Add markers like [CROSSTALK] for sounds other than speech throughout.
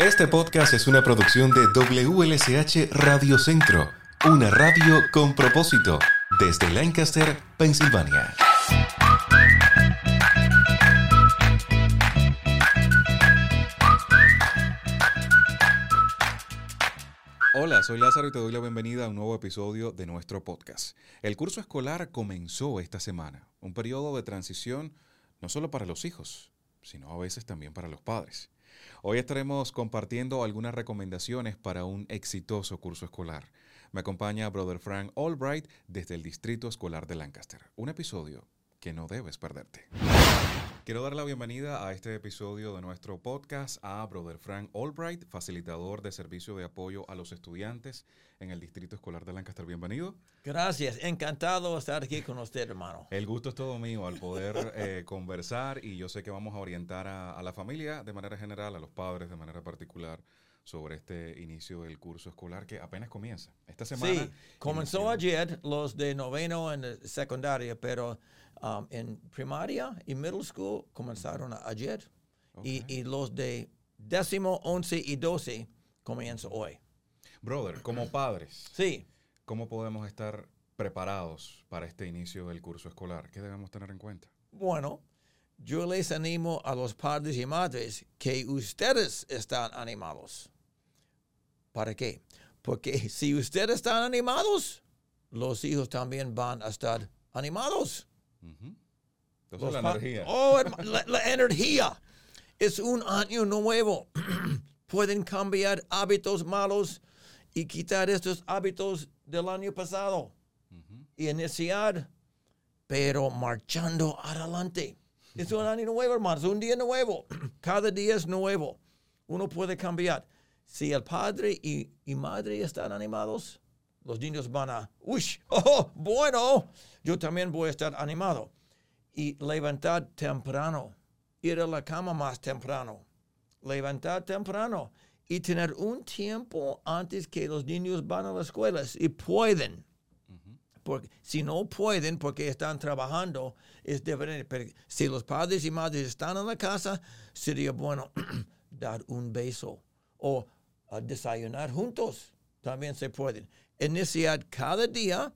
Este podcast es una producción de WLSH Radio Centro, una radio con propósito, desde Lancaster, Pensilvania. Hola, soy Lázaro y te doy la bienvenida a un nuevo episodio de nuestro podcast. El curso escolar comenzó esta semana, un periodo de transición no solo para los hijos, sino a veces también para los padres. Hoy estaremos compartiendo algunas recomendaciones para un exitoso curso escolar. Me acompaña Brother Frank Albright desde el Distrito Escolar de Lancaster. Un episodio que no debes perderte. Quiero dar la bienvenida a este episodio de nuestro podcast a Brother Frank Albright, facilitador de servicio de apoyo a los estudiantes en el Distrito Escolar de Lancaster. Bienvenido. Gracias, encantado de estar aquí con usted, hermano. El gusto es todo mío al poder [LAUGHS] eh, conversar y yo sé que vamos a orientar a, a la familia de manera general, a los padres de manera particular sobre este inicio del curso escolar que apenas comienza. Esta semana. Sí, comenzó inició- ayer los de noveno en secundaria, pero um, en primaria y middle school comenzaron ayer. Y, y los de décimo, once y doce comienzan hoy. Brother, como padres, Sí, ¿cómo podemos estar preparados para este inicio del curso escolar? ¿Qué debemos tener en cuenta? bueno, yo les animo a los padres y madres que ustedes están animados. ¿Para qué? Porque si ustedes están animados, los hijos también van a estar animados. Ujú. Entonces, Los la energía. Oh, la, la energía. Es un año nuevo. [CLEARS THROAT] Pueden cambiar hábitos malos y quitar estos hábitos del año pasado Ujú. y iniciar, pero marchando adelante. Es un año nuevo, hermanos, un día nuevo. [CLEARS THROAT] Cada día es nuevo. Uno puede cambiar. Si el padre y, y madre están animados, los niños van a, uy, [LAUGHS] oh, bueno, yo también voy a estar animado. Y levantar temprano, ir a la cama más temprano, levantar temprano y tener un tiempo antes que los niños van a la escuela, si pueden. Porque si no pueden porque están trabajando, es diferente. Pero si los padres y madres están en la casa, sería bueno [CLEARS THROAT] dar un beso o uh, desayunar juntos. También se pueden. Iniciar cada día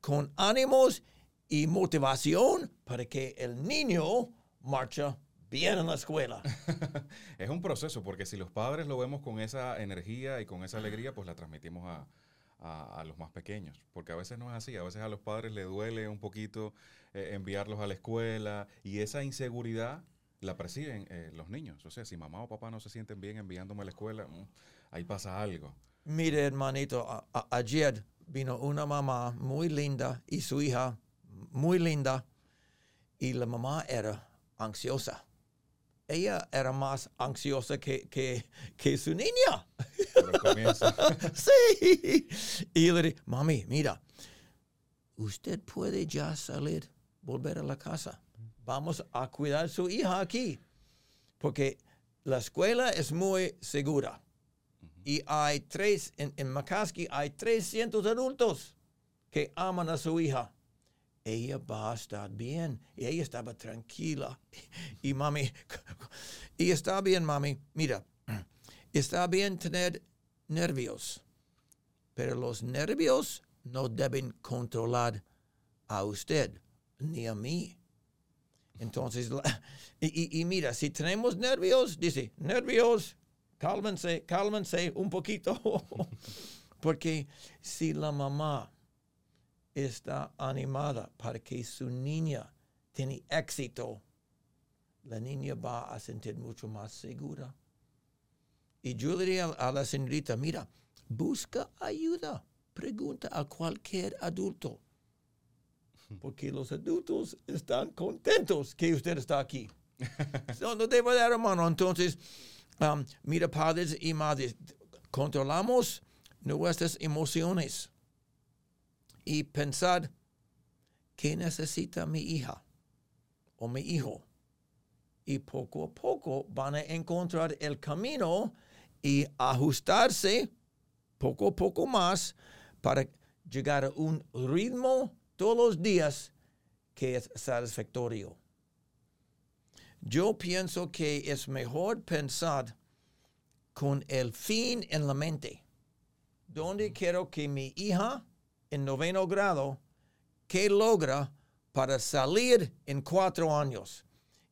con ánimos y motivación para que el niño marcha bien en la escuela. [LAUGHS] es un proceso, porque si los padres lo vemos con esa energía y con esa alegría, pues la transmitimos a, a- los más pequeños. Porque a veces no es así, a veces a los padres les duele un poquito eh, enviarlos a la escuela y esa inseguridad la perciben eh, los niños. O sea, si mamá o papá no se sienten bien enviándome a la escuela, mm, ahí pasa algo. Mire, hermanito, a- a- ayer vino una mamá muy linda y su hija muy linda y la mamá era ansiosa. Ella era más ansiosa que, que, que su niña. [LAUGHS] Sí. Y le dije, mami, mira, usted puede ya salir, volver a la casa. Vamos a cuidar a su hija aquí. Porque la escuela es muy segura. Y hay tres, en, en McCaskey hay 300 adultos que aman a su hija. Ella va a estar bien. Y ella estaba tranquila. Y mami, y está bien, mami. Mira, está bien tener nervios, pero los nervios no deben controlar a usted ni a mí. Entonces, y- y mira, si tenemos nervios, dice, nervios, cálmense, cálmense un poquito. [LAUGHS] Porque si la mamá está animada para que su niña tiene éxito, la niña va a sentir mucho más segura. Y yo le diría a la señorita, mira, busca ayuda, pregunta a cualquier adulto, porque los adultos están contentos que usted está aquí. [LAUGHS] no, no debe dar hermano. Entonces, um, mira, padres y madres, controlamos nuestras emociones y pensar qué necesita mi hija o mi hijo. Y poco a poco van a encontrar el camino y ajustarse poco a poco más para llegar a un ritmo todos los días que es satisfactorio. Yo pienso que es mejor pensar con el fin en la mente. ¿Dónde quiero que mi hija en noveno grado, qué logra para salir en cuatro años?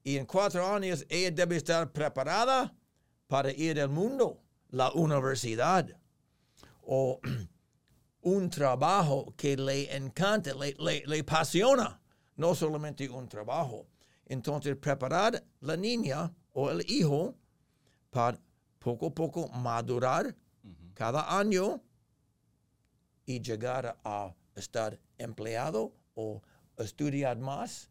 Y en cuatro años ella debe estar preparada para ir al mundo, la universidad o [CLEARS THROAT] un trabajo que le encanta, le, le, le apasiona, no solamente un trabajo. Entonces, preparar la niña o el hijo para poco a poco madurar cada año y llegar a estar empleado o estudiar más.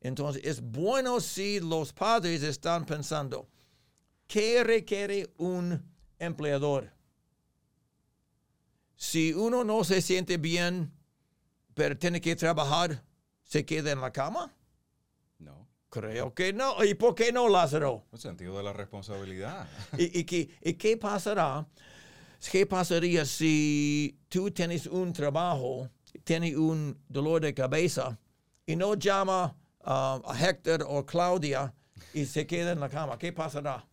Entonces, es bueno si los padres están pensando, ¿qué requiere un empleador? Si uno no se siente bien, pero tiene que trabajar, ¿se queda en la cama? No. Creo que no. ¿Y por qué no, Lázaro? El sentido de la responsabilidad. [LAUGHS] ¿Y, y qué, y qué pasará? ¿Qué pasaría si tú tienes un trabajo, tienes un dolor de cabeza y no llama uh, a Héctor o Claudia y se queda en la cama? ¿Qué pasará?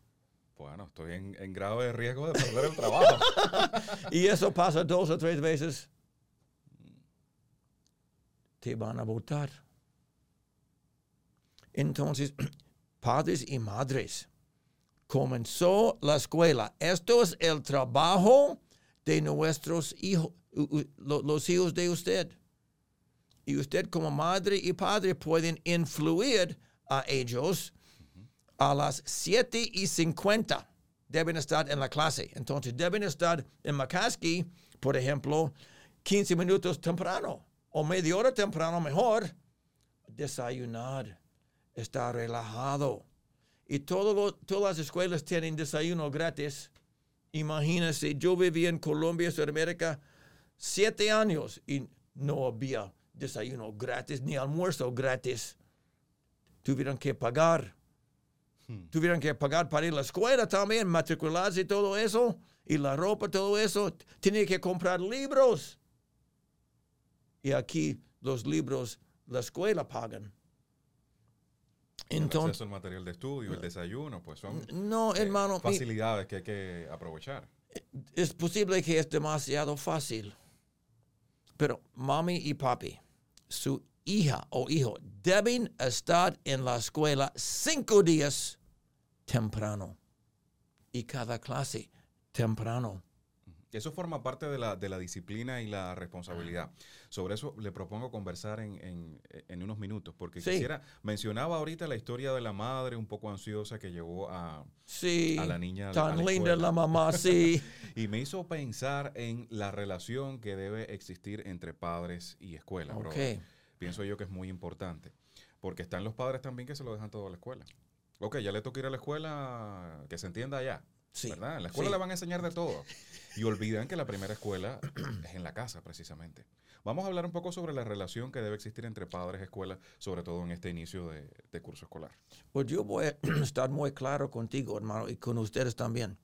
Bueno, estoy en, en grado de riesgo de perder el trabajo. [LAUGHS] y eso pasa dos o tres veces. Te van a votar. Entonces, [CLEARS THROAT] padres y madres, comenzó la escuela. Esto es el trabajo de nuestros hijos, los hijos de usted. Y usted como madre y padre pueden influir a ellos a las 7 y 50. Deben estar en la clase. Entonces deben estar en McCaskey, por ejemplo, 15 minutos temprano o media hora temprano mejor. Desayunar, estar relajado y todo, todas las escuelas tienen desayuno gratis. Imagínense, yo vivía en Colombia, Sudamérica, siete años y no había desayuno gratis ni almuerzo gratis. Tuvieron que pagar. Hmm. Tuvieron que pagar para ir a la escuela también, matricularse y todo eso, y la ropa, todo eso. Tienen que comprar libros. Y aquí los libros, la escuela pagan. Entonces, el acceso al material de estudio, el desayuno, pues son no, hermano, facilidades que hay que aprovechar. Es posible que es demasiado fácil, pero mami y papi, su hija o hijo deben estar en la escuela cinco días temprano y cada clase temprano. Eso forma parte de la, de la disciplina y la responsabilidad. Sobre eso le propongo conversar en, en, unos minutos, porque quisiera, mencionaba ahorita la historia de la madre un poco ansiosa que llevó a, sí, a la niña. Tan linda la mamá, sí. [LAUGHS] y me hizo pensar en la relación que debe existir entre padres y escuela. Okay. Pienso yo que es muy importante, porque están los padres también que se lo dejan todo a la escuela. Ok, ya le toca ir a la escuela, que se entienda allá. ¿Verdad? En la escuela le van a enseñar de todo. Y olvidan que la primera escuela [CLEARS THROAT] es en la casa, precisamente. Vamos a hablar un poco sobre la relación que debe existir entre padres y escuelas, sobre todo en este inicio de, curso escolar. Pues yo voy a [CLEARS THROAT] estar muy claro contigo, hermano, y con ustedes también.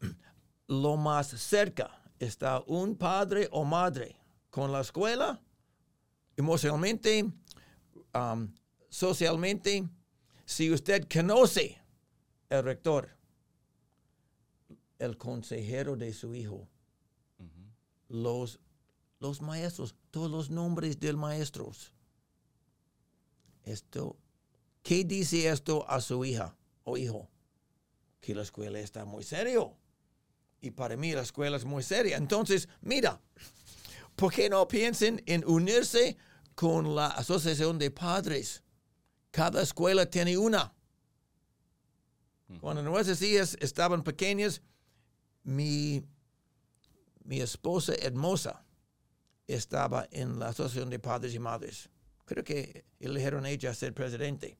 [CLEARS THROAT] Lo más cerca está un padre o madre con la escuela, emocionalmente, um, socialmente, si usted conoce el rector, el consejero de su hijo, los, los maestros, todos los nombres del maestros. Esto, ¿qué dice esto a su hija o hijo? Que la escuela está muy serio. Y para mí la escuela es muy seria. Entonces, mira, ¿por qué no piensen en unirse con la asociación de padres? Cada escuela tiene una. Cuando nuestras hijas estaban pequeñas, mi, mi esposa hermosa estaba en la Asociación de Padres y Madres. Creo que eligieron ella a ser presidente.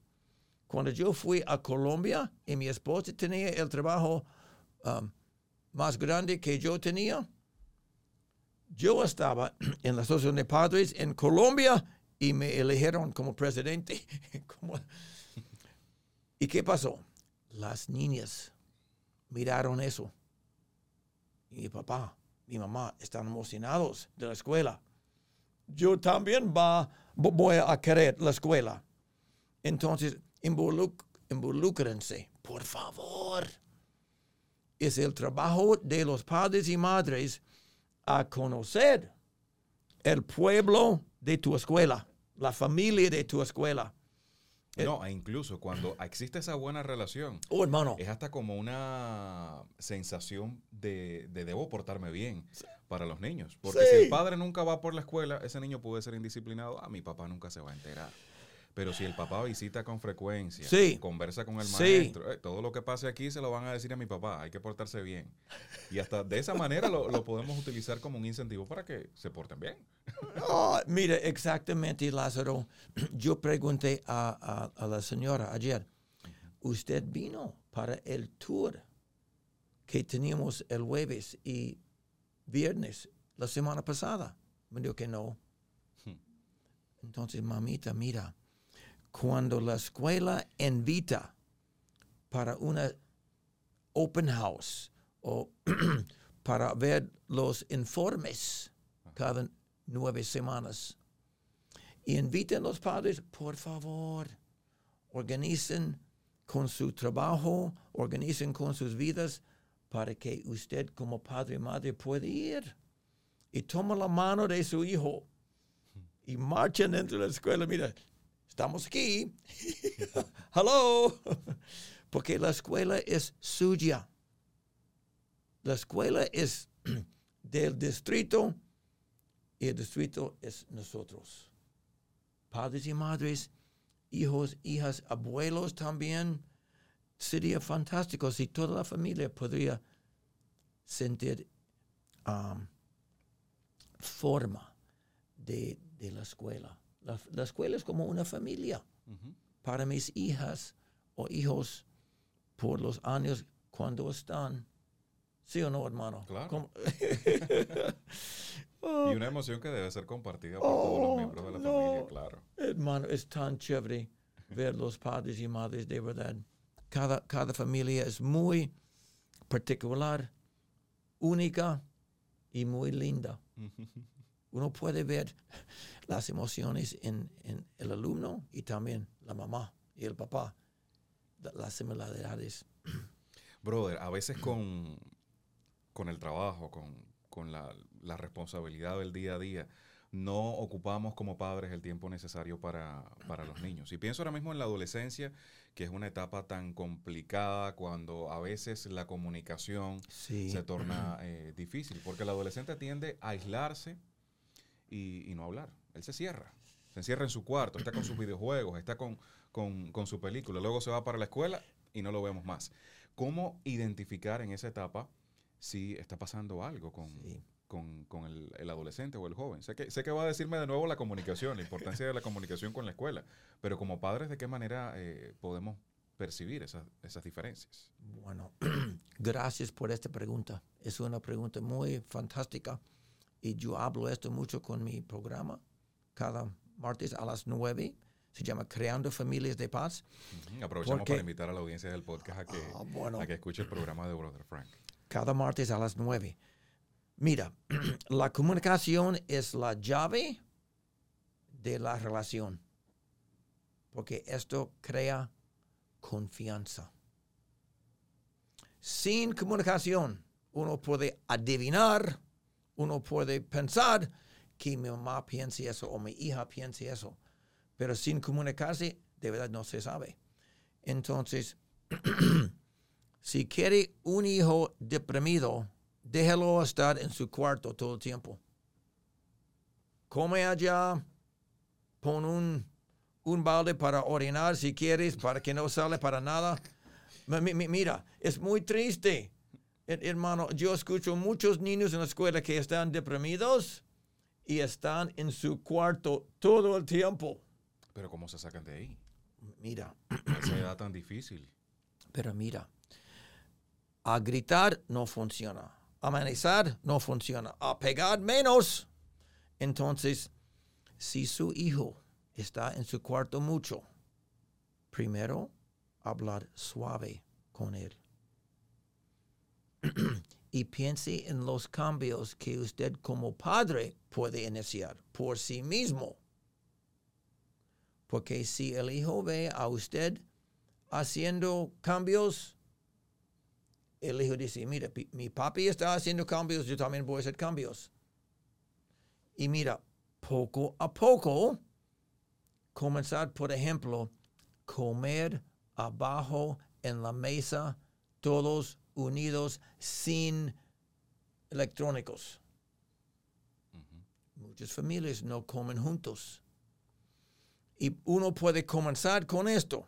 Cuando yo fui a Colombia y mi esposa tenía el trabajo um, más grande que yo tenía, yo estaba [CLEARS THROAT] en la Asociación de Padres en Colombia y me eligieron como presidente. [LAUGHS] ¿Y qué pasó? Las niñas miraron eso mi papá, mi mamá están emocionados de la escuela. Yo también va, voy a querer la escuela. Entonces, involucrense, por favor. es el trabajo de los padres y madres a conocer el pueblo de tu escuela, la familia de tu escuela. No, e incluso cuando existe esa buena relación, Oh, hermano. es hasta como una sensación de, de debo portarme bien para los niños. Porque si el padre nunca va por la escuela, ese niño puede ser indisciplinado. A mi papá nunca se va a enterar. Pero si el papá visita con frecuencia, Sí. conversa con el Sí. maestro, eh, todo lo que pase aquí se lo van a decir a mi papá, hay que portarse bien. Y hasta de esa manera lo, lo podemos utilizar como un incentivo para que se porten bien. Oh, mira, exactamente, Lázaro. [CLEARS THROAT] Yo pregunté a, a- a la señora ayer, ¿usted vino para el tour que teníamos el jueves y viernes la semana pasada? Me dijo que no. Hmm. Entonces, mamita, mira, cuando la escuela invita para una open house o [CLEARS THROAT] para ver los informes cada nueve semanas. Y inviten los padres, por favor, organicen con su trabajo, organicen con sus vidas para que usted como padre y madre pueda ir. Y toma la mano de su hijo y marchen dentro de la escuela. Mira, estamos aquí. [LAUGHS] Hello. Porque la escuela es suya. La escuela es [CLEARS THROAT] del distrito y el distrito es nosotros. Padres y madres, hijos, hijas, abuelos también. Sería fantástico si toda la familia podría sentir um, forma de, de la escuela. La, la escuela es como una familia para mis hijas o hijos por los años cuando están. ¿Sí o no, hermano? Claro. ¿Cómo? [LAUGHS] Y una emoción que debe ser compartida por todos los Oh, miembros de la no. familia, claro. Hermano, es tan chévere ver los padres y madres de verdad. Cada, cada familia es muy particular, única y muy linda. Uno puede ver las emociones en, en el alumno y también la mamá y el papá, la- las similaridades. Brother, a veces con, con el trabajo, con, con la, la responsabilidad del día a día, no ocupamos como padres el tiempo necesario para, para los [CLEARS THROAT] niños. Y pienso ahora mismo en la adolescencia, que es una etapa tan complicada cuando a veces la comunicación Sí. se torna [CLEARS THROAT] eh, difícil, porque el adolescente tiende a aislarse y, y no hablar. Él se cierra, se encierra en su cuarto, está con sus videojuegos, está con, con- con su película, luego se va para la escuela y no lo vemos más. ¿Cómo identificar en esa etapa si está pasando algo con, Sí. con, con el, el adolescente o el joven? Sé que, sé que va a decirme de nuevo la comunicación, la importancia de la comunicación con la escuela, pero como padres, ¿de qué manera eh, podemos percibir esas, esas diferencias? Bueno, [CLEARS THROAT] gracias por esta pregunta. Es una pregunta muy fantástica y yo hablo esto mucho con mi programa cada martes a las 9. Se llama Creando Familias de Paz. Aprovechamos Porque- para invitar a la audiencia del podcast a que, Ah, bueno. a que escuche el programa de Brother Frank. Cada martes a las 9. Mira, [CLEARS THROAT] la comunicación es la llave de la relación. Porque esto crea confianza. Sin comunicación, uno puede adivinar, uno puede pensar que mi mamá piensa eso o mi hija piensa eso. Pero sin comunicarse, de verdad no se sabe. Entonces, [CLEARS THROAT] si quiere un hijo deprimido, déjelo estar en su cuarto todo el tiempo. Come allá, pon un, un balde para orinar si quieres, para que no sale para nada. Mi- mi- mi- Mira, es muy triste. Her- Hermano, yo escucho muchos niños en la escuela que están deprimidos y están en su cuarto todo el tiempo. Pero ¿cómo se sacan de ahí? Mira, A esa edad tan difícil. Pero mira, a gritar no funciona. Amenazar no funciona. A pegar menos. Entonces, si su hijo está en su cuarto mucho, primero hablar suave con él. [CLEARS THROAT] y piense en los cambios que usted como padre puede iniciar por sí mismo. Porque si el hijo ve a usted haciendo cambios, el hijo dice, mira, mi papi está haciendo cambios, yo también voy a hacer cambios. Y mira, poco a poco, comenzar, por ejemplo, comer abajo en la mesa, todos unidos, sin electrónicos. Muchas familias no comen juntos. Y uno puede comenzar con esto.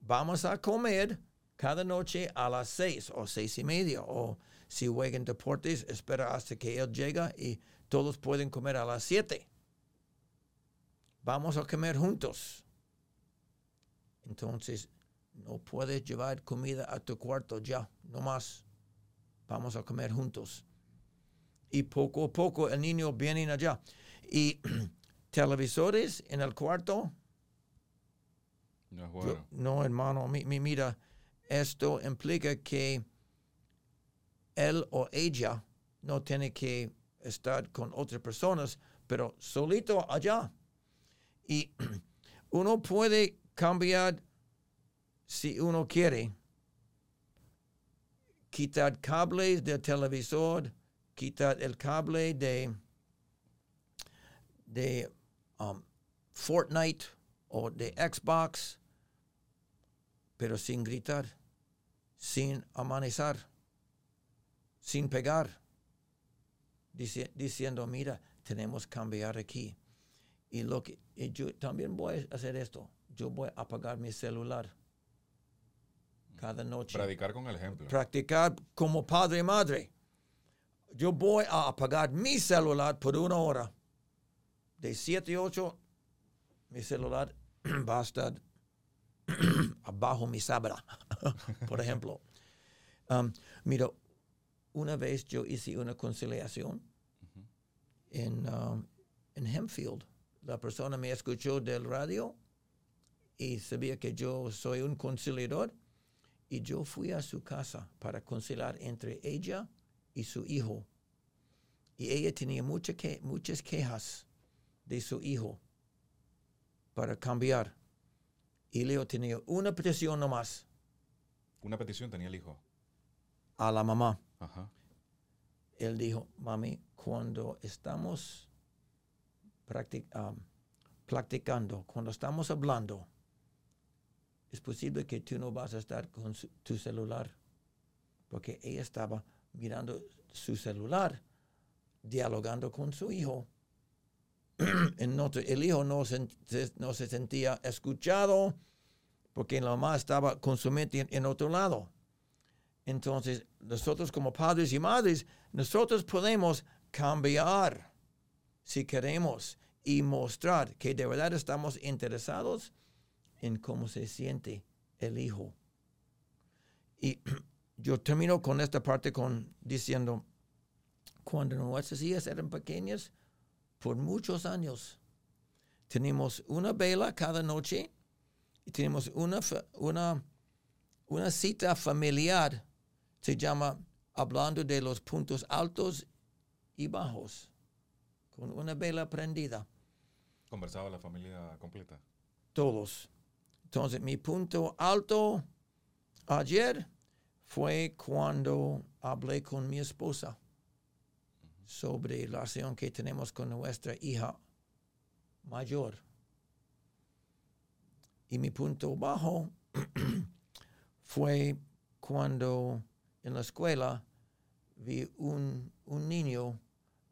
Vamos a comer cada noche a las seis o seis y media. O si juegan deportes, espera hasta que él llega y todos pueden comer a las siete. Vamos a comer juntos. Entonces, no puedes llevar comida a tu cuarto ya, no más. Vamos a comer juntos. Y poco a poco el niño viene allá. Y [CLEARS THROAT] televisores en el cuarto, No es yo- bueno. no, hermano, mi, mi- mira, esto implica que él o ella no tiene que estar con otras personas, pero solito allá. Y [CLEARS THROAT] uno puede cambiar si uno quiere. Quitar cables del televisor, quitar el cable de, de um, Fortnite o de Xbox, pero sin gritar, sin amenazar, sin pegar, dici- diciendo, mira, tenemos que cambiar aquí. Y, lo que, yo también voy a hacer esto, yo voy a apagar mi celular cada noche Predicar con el ejemplo. practicar como padre y madre. Yo voy a apagar mi celular por una hora. De 7 a 8, mi celular [CLEARS THROAT] va a estar [CLEARS THROAT] abajo mi sábana, [LAUGHS] por ejemplo. Um, mira, una vez yo hice una conciliación en, um, en Hempfield. La persona me escuchó del radio y sabía que yo soy un conciliador y yo fui a su casa para conciliar entre ella y su hijo. Y ella tenía mucha que- muchas quejas de su hijo para cambiar. Y Leo tenía una petición nomás Una petición tenía el hijo. a la mamá. Ajá. Él dijo, mami, cuando estamos practic- um, practicando, cuando estamos hablando, es posible que tú no vas a estar con tu celular, porque ella estaba mirando su celular, dialogando con su hijo. [CLEARS THROAT] El hijo no se, sentía escuchado, porque la mamá estaba con su mente en- en otro lado. Entonces, nosotros como padres y madres, nosotros podemos cambiar si queremos y mostrar que de verdad estamos interesados en cómo se siente el hijo. Y [CLEARS THROAT] yo termino con esta parte con diciendo, cuando nuestras hijas eran pequeñas, por muchos años, tenemos una vela cada noche y tenemos una, una, una cita familiar, se llama Hablando de los puntos altos y bajos, con una vela prendida, Conversaba la familia completa. todos. Entonces, mi punto alto ayer fue cuando hablé con mi esposa sobre la relación que tenemos con nuestra hija mayor. Y mi punto bajo [CLEARS THROAT] fue cuando en la escuela vi un, un niño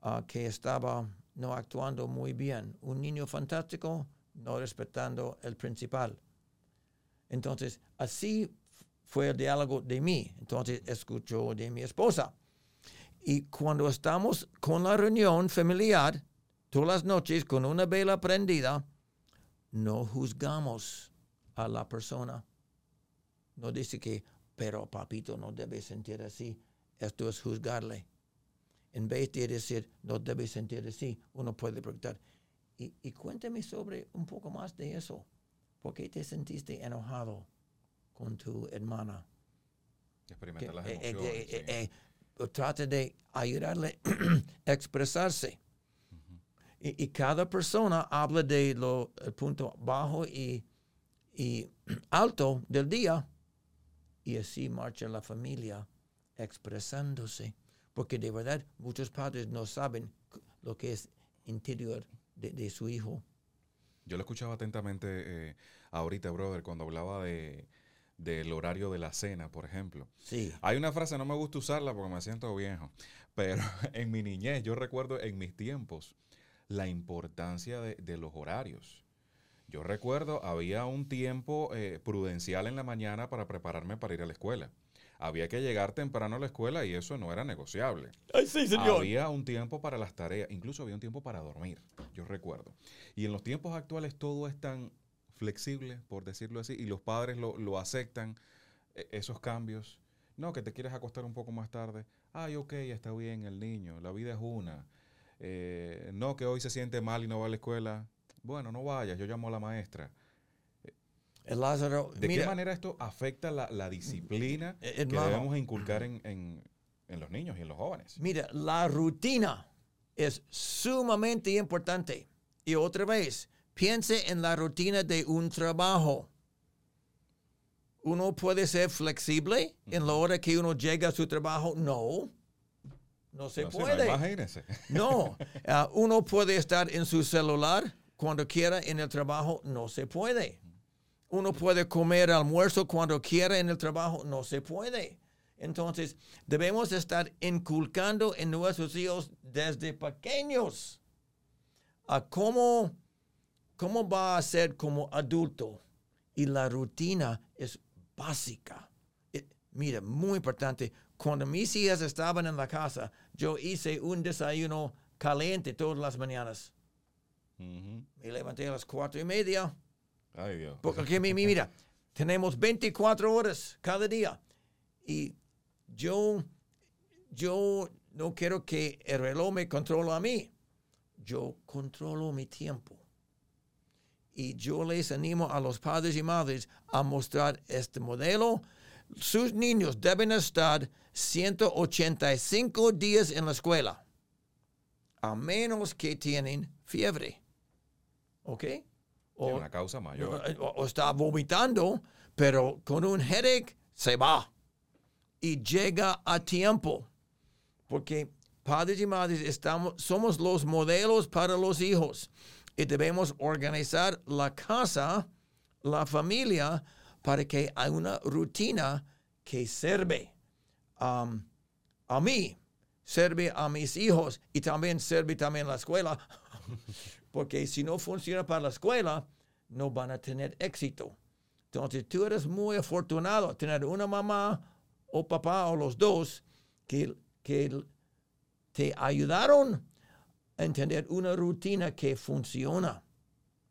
ah, que estaba no actuando muy bien, un niño fantástico, no respetando el principal. Entonces, así fue el diálogo de mí. Entonces, escuchó de mi esposa. Y cuando estamos con la reunión familiar, todas las noches con una vela prendida, no juzgamos a la persona. No dice que, pero papito no debe sentir así. Esto es juzgarle. En vez de decir, no debe sentir así, uno puede preguntar, y, y cuéntame sobre un poco más de eso. ¿Por qué te sentiste enojado con tu hermana? Experimentar las que, eh, emociones. eh, eh, eh, eh, trate de ayudarle [CLEARS THROAT] a expresarse. y, y cada persona habla de lo el punto bajo y, y [CLEARS THROAT] alto del día y así marcha la familia expresándose. Porque de verdad muchos padres no saben lo que es interior de, de su hijo. Yo lo escuchaba atentamente eh, ahorita, brother, cuando hablaba de, del horario de la cena, por ejemplo. Sí. Hay una frase, no me gusta usarla porque me siento viejo, pero [LAUGHS] en mi niñez, yo recuerdo en mis tiempos la importancia de, de los horarios. Yo recuerdo, había un tiempo eh, prudencial en la mañana para prepararme para ir a la escuela. Había que llegar temprano a la escuela y eso no era negociable. Ay, sí, Había un tiempo para las tareas, incluso había un tiempo para dormir, yo recuerdo. Y en los tiempos actuales todo es tan flexible, por decirlo así, y los padres lo, lo aceptan, e- esos cambios. No, que te quieres acostar un poco más tarde. Ay, ok, está bien el niño, la vida es una. Eh, no, que hoy se siente mal y no va a la escuela. Bueno, no vayas, yo llamo a la maestra. Lázaro, ¿De mira, qué manera esto afecta la, la disciplina Eh, que hermano. debemos inculcar en, en- en los niños y en los jóvenes? mira, la rutina es sumamente importante. Y otra vez, piense en la rutina de un trabajo. Uno puede ser flexible en la hora que uno llega a su trabajo. No, no se No sé, no, puede. imagínese. No, [LAUGHS] ah, uno puede estar en su celular cuando quiera en el trabajo, no se puede. Uno puede comer almuerzo cuando quiera en el trabajo, no se puede. Entonces, debemos estar inculcando en nuestros hijos desde pequeños a cómo, cómo va a ser como adulto. Y la rutina es básica. Eh, mira, muy importante. Cuando mis hijas estaban en la casa, yo hice un desayuno caliente todas las mañanas. Me levanté a las cuatro y media. Porque mi- mi- mira, [LAUGHS] tenemos 24 horas cada día. Y yo, yo no quiero que el reloj me controle a mí. Yo controlo mi tiempo. Y yo les animo a los padres y madres a mostrar este modelo. Sus niños deben estar 185 días en la escuela, a menos que tienen fiebre. ¿Ok? Tiene O- una causa mayor. [LAUGHS] o, o está vomitando, pero con un headache se va y llega a tiempo. Porque padres y madres estamos, somos los modelos para los hijos y debemos organizar la casa, la familia, para que haya una rutina que sirve um, a mí, sirve a mis hijos y también sirve también a la escuela. [LAUGHS] Porque si no funciona para la escuela, no van a tener éxito. Entonces tú eres muy afortunado tener una mamá o papá o los dos que, que te ayudaron a entender una rutina que funciona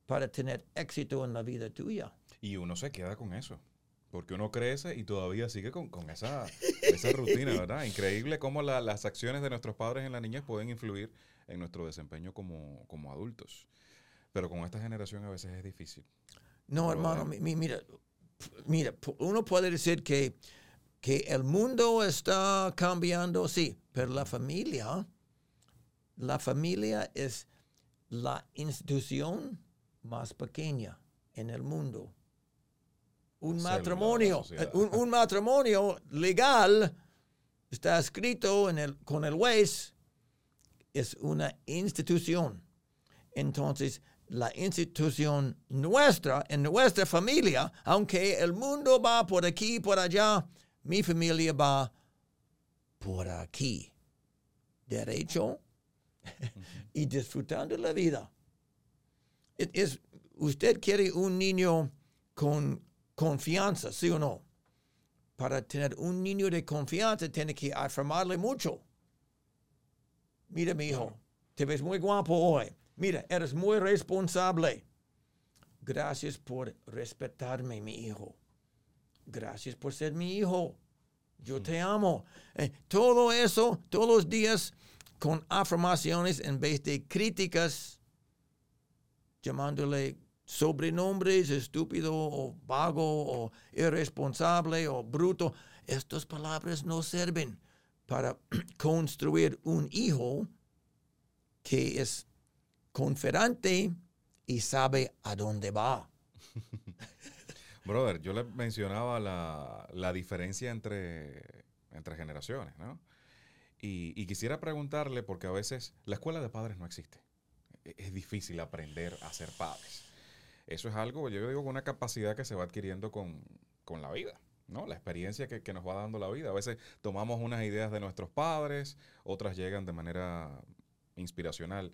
para tener éxito en la vida tuya. Y uno se queda con eso. Porque uno crece y todavía sigue con, con esa, esa rutina, ¿verdad? Increíble cómo la- las acciones de nuestros padres en la niñez pueden influir en nuestro desempeño como, como adultos. Pero con esta generación a veces es difícil. No, No, hermano, mira, mira, uno puede decir que, que el mundo está cambiando, sí, pero la familia, la familia es la institución más pequeña en el mundo. Un célula matrimonio, un, un matrimonio legal está escrito en el, con el juez, es una institución. Entonces, la institución nuestra, en nuestra familia, aunque el mundo va por aquí por allá, mi familia va por aquí, derecho [LAUGHS] y disfrutando la vida. Es- usted quiere un niño con confianza, ¿sí o no? Para tener un niño de confianza, tiene que afirmarle mucho. Mira, mi hijo, te ves muy guapo hoy. Mira, eres muy responsable. Gracias por respetarme, mi hijo. Gracias por ser mi hijo. Yo te amo. Eh, todo eso, todos los días, con afirmaciones en vez de críticas, llamándole sobrenombres, estúpido o vago o irresponsable o bruto. Estas palabras no sirven para [CLEARS THROAT] construir un hijo que es conferente y sabe a dónde va. [LAUGHS] Brother, yo le mencionaba la, la diferencia entre entre generaciones, ¿no? Y, quisiera preguntarle, porque a veces la escuela de padres no existe. E- Es difícil aprender a ser padres. Eso es algo, yo digo, una capacidad que se va adquiriendo con, con la vida, ¿no? La experiencia que, que nos va dando la vida. A veces tomamos unas ideas de nuestros padres, otras llegan de manera inspiracional.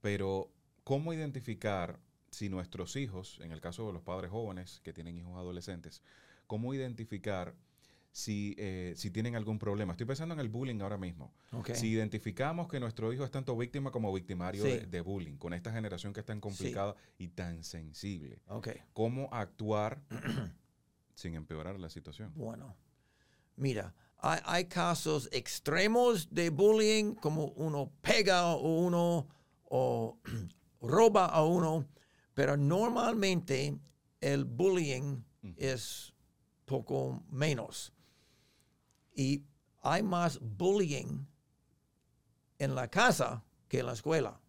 Pero, ¿cómo identificar si nuestros hijos, en el caso de los padres jóvenes que tienen hijos adolescentes, cómo identificar si, eh, si tienen algún problema? Estoy pensando en el bullying ahora mismo. Si identificamos que nuestro hijo es tanto víctima como victimario Sí. de, de bullying, con esta generación que es tan complicada y tan sensible, Ok. ¿cómo actuar sin empeorar la situación? Bueno, mira, hay, hay casos extremos de bullying, como uno pega o uno o [CLEARS THROAT] roba a uno, pero normalmente el bullying es poco menos. Y hay más bullying en la casa que en la escuela.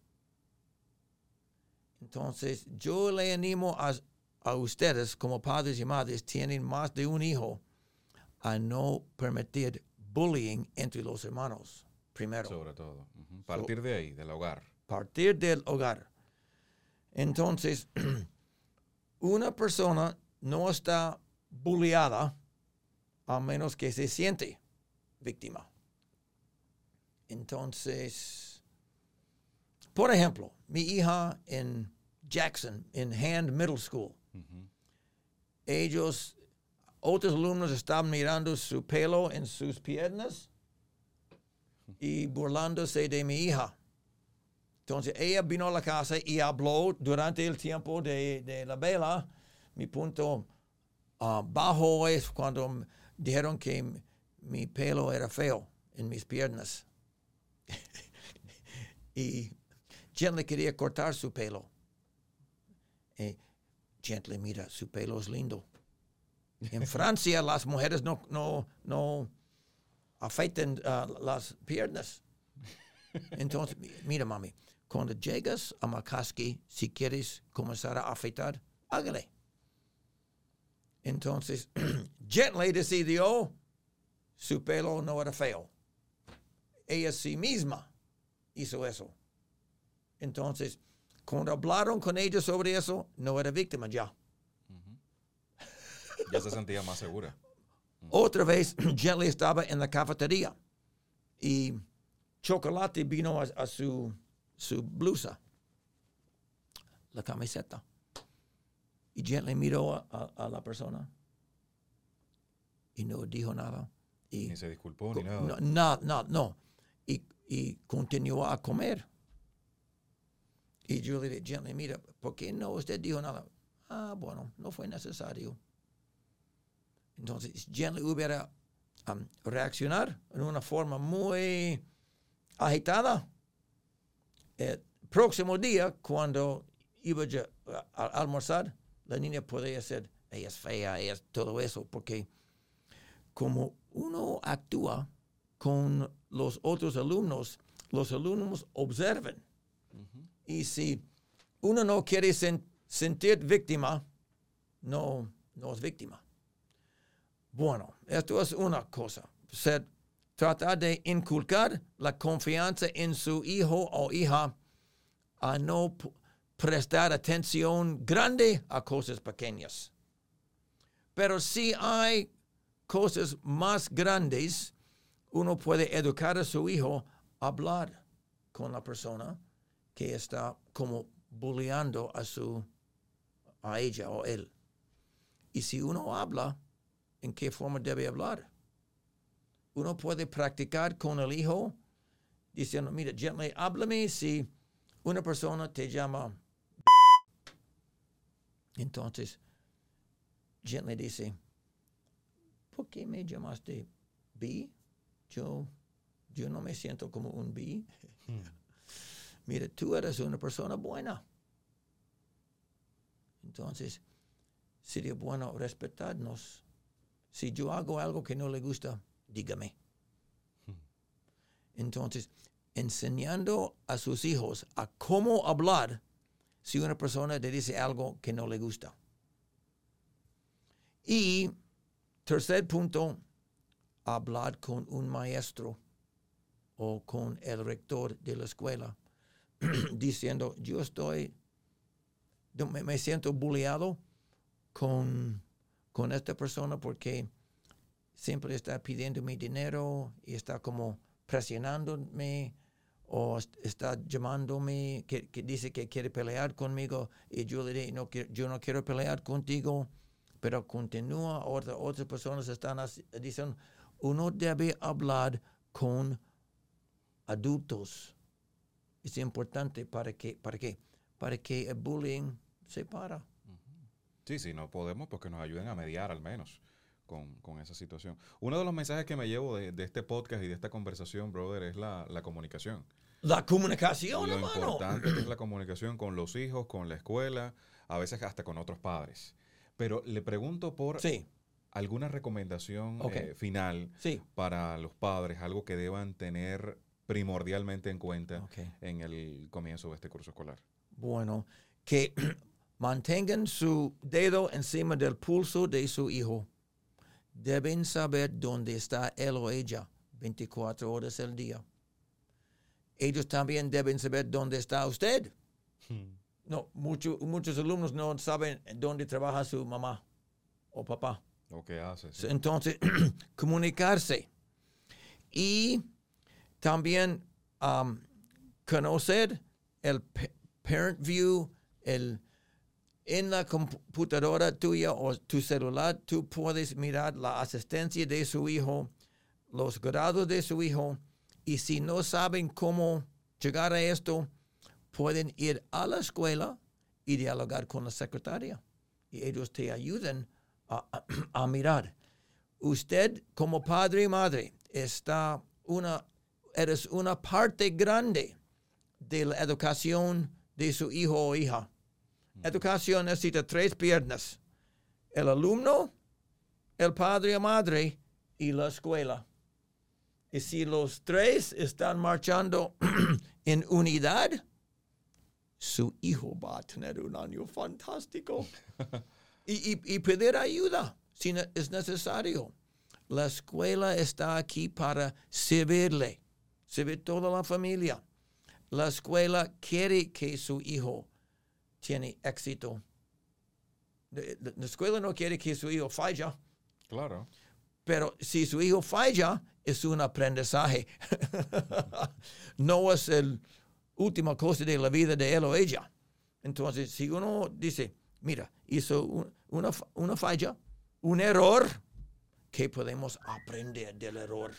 Entonces, yo le animo a, a ustedes, como padres y madres, tienen más de un hijo, a no permitir bullying entre los hermanos, primero. Sobre todo. Partir de ahí, del hogar. partir del hogar. Entonces, [CLEARS THROAT] una persona no está bulleada a menos que se siente víctima. Entonces, por ejemplo, mi hija en Jackson, en Hand Middle School, Ujú. ellos, otros alumnos estaban mirando su pelo en sus piernas y burlándose de mi hija. Entonces ella vino a la casa y habló durante el tiempo de, de la vela. Mi punto ah, bajo es cuando dijeron que mi pelo era feo en mis piernas. [LAUGHS] y Gently quería cortar su pelo. Eh, Gently, mira, su pelo es lindo. En Francia [LAUGHS] las mujeres no, no, no afeitan ah, las piernas. Entonces, mi- mira, mami, cuando llegas a Makaski, si quieres comenzar a afeitar, hágale. Entonces, [CLEARS THROAT] Gently decidió su pelo no era feo. Ella sí misma hizo eso. Entonces, cuando hablaron con ella sobre eso, no era víctima ya. Ya se sentía más segura. [LAUGHS] Otra vez, [CLEARS THROAT] Gently estaba en la cafetería y Chocolate vino a, a su, su blusa, la camiseta. Y Gently miró a, a- a la persona y no dijo nada. Y Ni se disculpó co- ni nada. no, no, no, no. Y, y continuó a comer. Y yo le dije, Gently, mira, ¿por qué no usted dijo nada? Ah, bueno, no fue necesario. Entonces, Gently hubiera um, reaccionar en una forma muy agitada. El próximo día, cuando iba a, almorzar, la niña podía ser, ella es fea, ella es todo eso, porque como uno actúa con los otros alumnos, los alumnos observan. Y si uno no quiere sen- sentir víctima, no, no es víctima. Bueno, esto es una cosa. Ser, tratar de inculcar la confianza en su hijo o hija a no prestar atención grande a cosas pequeñas. Pero si hay cosas más grandes, uno puede educar a su hijo a hablar con la persona que está como bulleando a su a ella o él. Y si uno habla, ¿en qué forma debe hablar? Uno puede practicar con el hijo diciendo, mira, gently, háblame si una persona te llama. [LAUGHS] Entonces, gently dice, ¿por qué me llamaste B? Yo, yo no me siento como un B. Mira, tú eres una persona buena. Entonces, sería bueno respetarnos. Si yo hago algo que no le gusta, dígame. Entonces, enseñando a sus hijos a cómo hablar si una persona le dice algo que no le gusta. Y tercer punto, hablar con un maestro o con el rector de la escuela [CLEARS THROAT] diciendo, yo estoy, me, me siento bulleado con, con esta persona porque siempre está pidiendo mi dinero y está como presionándome o est- está llamándome que, que dice que quiere pelear conmigo y yo le digo, no, yo no quiero pelear contigo, pero continúa, otra, otras personas están diciendo, uno debe hablar con adultos. Es importante para que, para que, para que el bullying se para. Sí, sí, no podemos porque nos ayuden a mediar al menos con, con esa situación. Uno de los mensajes que me llevo de, de este podcast y de esta conversación, brother, es la, la comunicación. La comunicación, lo hermano. importante que es la comunicación con los hijos, con la escuela, a veces hasta con otros padres. Pero le pregunto por Sí, alguna recomendación Ok. eh, final sí. para los padres, algo que deban tener primordialmente en cuenta en el comienzo de este curso escolar. Bueno, que [CLEARS THROAT] mantengan su dedo encima del pulso de su hijo. Deben saber dónde está él o ella 24 horas al día. Ellos también deben saber dónde está usted. No, mucho- muchos alumnos no saben dónde trabaja su mamá o papá. Lo que hace. sí. Entonces, [CLEARS THROAT] comunicarse. Y también um, conocer el pa- Parent View, el, en la computadora tuya o tu celular, tú puedes mirar la asistencia de su hijo, los grados de su hijo, y si no saben cómo llegar a esto, pueden ir a la escuela y dialogar con la secretaria. Y ellos te ayudan a- a [CLEARS THROAT] mirar. Usted como padre y madre está una, eres una parte grande de la educación de su hijo o hija. Educación necesita tres piernas. El alumno, el padre o madre y la escuela. Y si los tres están marchando [CLEARS THROAT] en unidad, su hijo va a tener un año fantástico. [LAUGHS] y, y- y pedir ayuda si es necesario. La escuela está aquí para servirle, servir toda la familia. La escuela quiere que su hijo tiene éxito. La escuela no quiere que su hijo falla, Claro. pero si su hijo falla, es un aprendizaje. [LAUGHS] no es el última cosa de la vida de él o ella. Entonces, si uno dice, mira, hizo un- una, una falla, un error, ¿qué podemos aprender del error?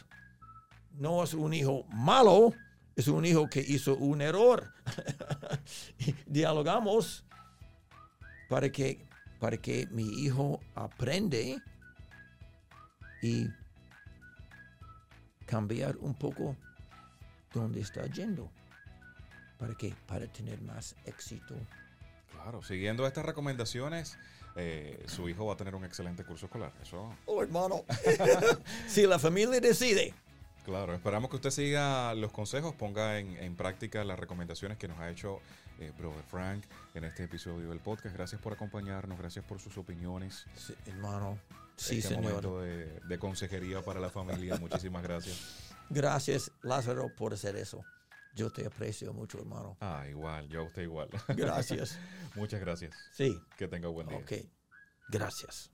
No es un hijo malo, es un hijo que hizo un error. [LAUGHS] Dialogamos para que, para que mi hijo aprende y cambiar un poco dónde está yendo. ¿Para qué? Para tener más éxito. Claro, siguiendo estas recomendaciones, eh, su hijo va a tener un excelente curso escolar. Eso, Oh, hermano. [LAUGHS] si la familia decide. Claro. Esperamos que usted siga los consejos, ponga en, en práctica las recomendaciones que nos ha hecho eh, Brother Frank en este episodio del podcast. Gracias por acompañarnos, gracias por sus opiniones. Sí, hermano. Sí, este señor. momento de, de consejería para la familia. [LAUGHS] Muchísimas gracias. Gracias, Lázaro, por hacer eso. Yo te aprecio mucho, hermano. Ah, igual, yo a usted igual. Gracias. [LAUGHS] Muchas gracias. Sí. Que tenga buen día. Ok. Gracias.